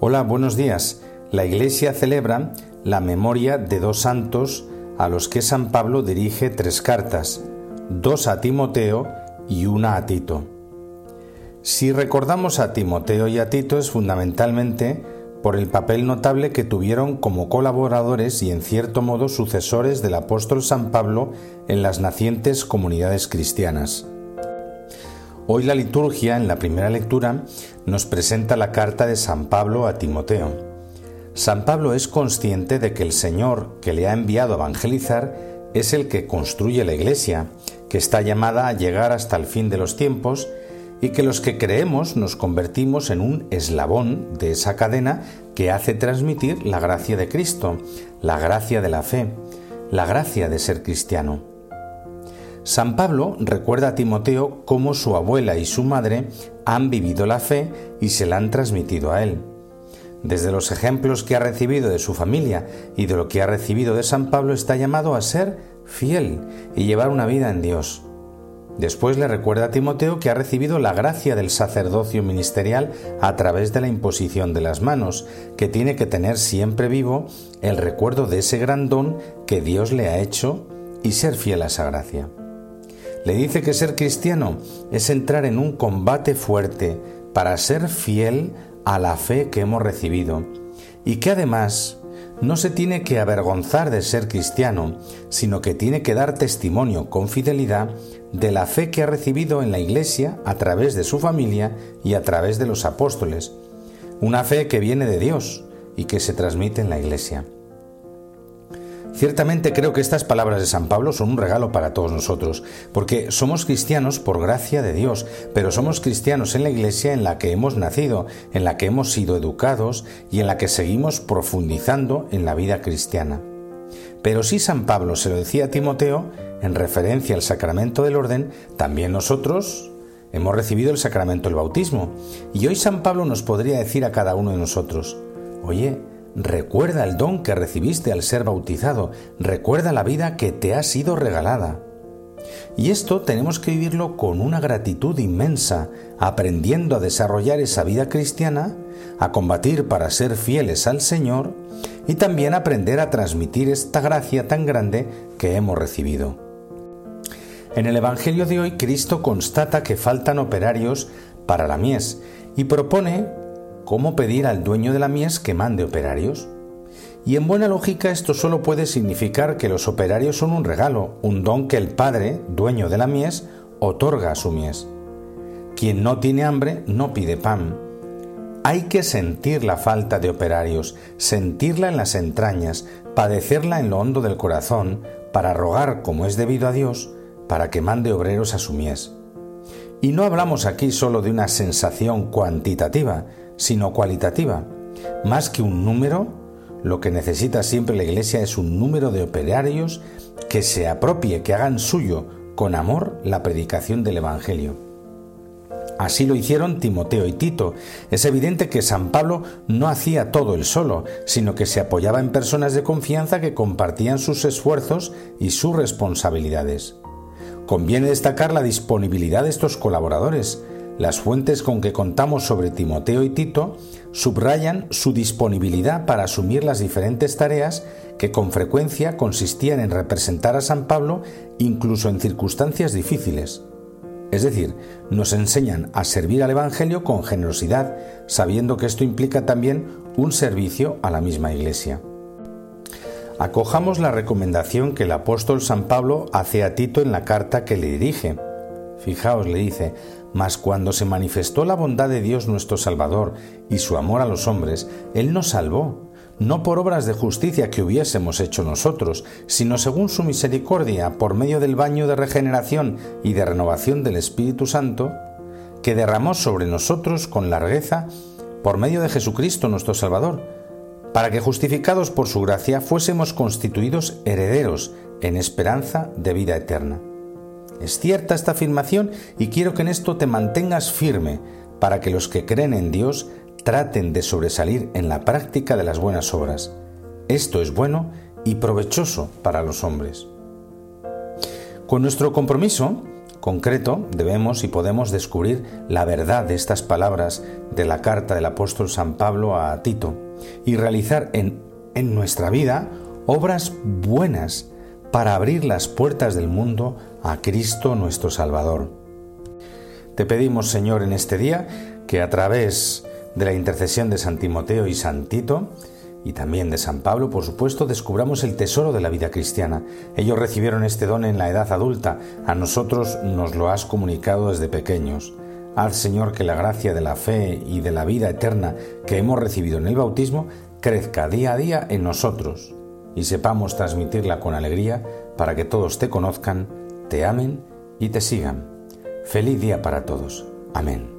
Hola, buenos días. La Iglesia celebra la memoria de dos santos a los que San Pablo dirige tres cartas, dos a Timoteo y una a Tito. Si recordamos a Timoteo y a Tito es fundamentalmente por el papel notable que tuvieron como colaboradores y en cierto modo sucesores del apóstol San Pablo en las nacientes comunidades cristianas. Hoy la liturgia, en la primera lectura, nos presenta la carta de San Pablo a Timoteo. San Pablo es consciente de que el Señor que le ha enviado a evangelizar es el que construye la Iglesia, que está llamada a llegar hasta el fin de los tiempos y que los que creemos nos convertimos en un eslabón de esa cadena que hace transmitir la gracia de Cristo, la gracia de la fe, la gracia de ser cristiano. San Pablo recuerda a Timoteo cómo su abuela y su madre han vivido la fe y se la han transmitido a él. Desde los ejemplos que ha recibido de su familia y de lo que ha recibido de San Pablo está llamado a ser fiel y llevar una vida en Dios. Después le recuerda a Timoteo que ha recibido la gracia del sacerdocio ministerial a través de la imposición de las manos, que tiene que tener siempre vivo el recuerdo de ese gran don que Dios le ha hecho y ser fiel a esa gracia. Le dice que ser cristiano es entrar en un combate fuerte para ser fiel a la fe que hemos recibido y que además no se tiene que avergonzar de ser cristiano, sino que tiene que dar testimonio con fidelidad de la fe que ha recibido en la Iglesia a través de su familia y a través de los apóstoles, una fe que viene de Dios y que se transmite en la Iglesia. Ciertamente creo que estas palabras de San Pablo son un regalo para todos nosotros, porque somos cristianos por gracia de Dios, pero somos cristianos en la iglesia en la que hemos nacido, en la que hemos sido educados y en la que seguimos profundizando en la vida cristiana. Pero si San Pablo se lo decía a Timoteo, en referencia al sacramento del orden, también nosotros hemos recibido el sacramento del bautismo. Y hoy San Pablo nos podría decir a cada uno de nosotros, oye, Recuerda el don que recibiste al ser bautizado, recuerda la vida que te ha sido regalada. Y esto tenemos que vivirlo con una gratitud inmensa, aprendiendo a desarrollar esa vida cristiana, a combatir para ser fieles al Señor y también aprender a transmitir esta gracia tan grande que hemos recibido. En el Evangelio de hoy Cristo constata que faltan operarios para la mies y propone ¿cómo pedir al dueño de la mies que mande operarios? Y en buena lógica esto solo puede significar que los operarios son un regalo, un don que el Padre, dueño de la mies, otorga a su mies. Quien no tiene hambre no pide pan. Hay que sentir la falta de operarios, sentirla en las entrañas, padecerla en lo hondo del corazón, para rogar, como es debido a Dios, para que mande obreros a su mies. Y no hablamos aquí solo de una sensación cuantitativa, sino cualitativa. Más que un número, lo que necesita siempre la Iglesia es un número de operarios que se apropie, que hagan suyo con amor la predicación del Evangelio. Así lo hicieron Timoteo y Tito. Es evidente que San Pablo no hacía todo él solo, sino que se apoyaba en personas de confianza que compartían sus esfuerzos y sus responsabilidades. Conviene destacar la disponibilidad de estos colaboradores, las fuentes con que contamos sobre Timoteo y Tito subrayan su disponibilidad para asumir las diferentes tareas que con frecuencia consistían en representar a San Pablo incluso en circunstancias difíciles. Es decir, nos enseñan a servir al Evangelio con generosidad, sabiendo que esto implica también un servicio a la misma Iglesia. Acojamos la recomendación que el apóstol San Pablo hace a Tito en la carta que le dirige. Fijaos, le dice, mas cuando se manifestó la bondad de Dios nuestro Salvador y su amor a los hombres, Él nos salvó, no por obras de justicia que hubiésemos hecho nosotros, sino según su misericordia, por medio del baño de regeneración y de renovación del Espíritu Santo, que derramó sobre nosotros con largueza por medio de Jesucristo nuestro Salvador, para que justificados por su gracia fuésemos constituidos herederos en esperanza de vida eterna. Es cierta esta afirmación y quiero que en esto te mantengas firme para que los que creen en Dios traten de sobresalir en la práctica de las buenas obras. Esto es bueno y provechoso para los hombres. Con nuestro compromiso concreto, debemos y podemos descubrir la verdad de estas palabras de la carta del apóstol San Pablo a Tito y realizar en, en nuestra vida obras buenas para abrir las puertas del mundo a Cristo nuestro Salvador. Te pedimos, Señor, en este día que a través de la intercesión de San Timoteo y San Tito, y también de San Pablo, por supuesto, descubramos el tesoro de la vida cristiana. Ellos recibieron este don en la edad adulta, a nosotros nos lo has comunicado desde pequeños. Haz, Señor, que la gracia de la fe y de la vida eterna que hemos recibido en el bautismo crezca día a día en nosotros y sepamos transmitirla con alegría para que todos te conozcan, te amen y te sigan. Feliz día para todos. Amén.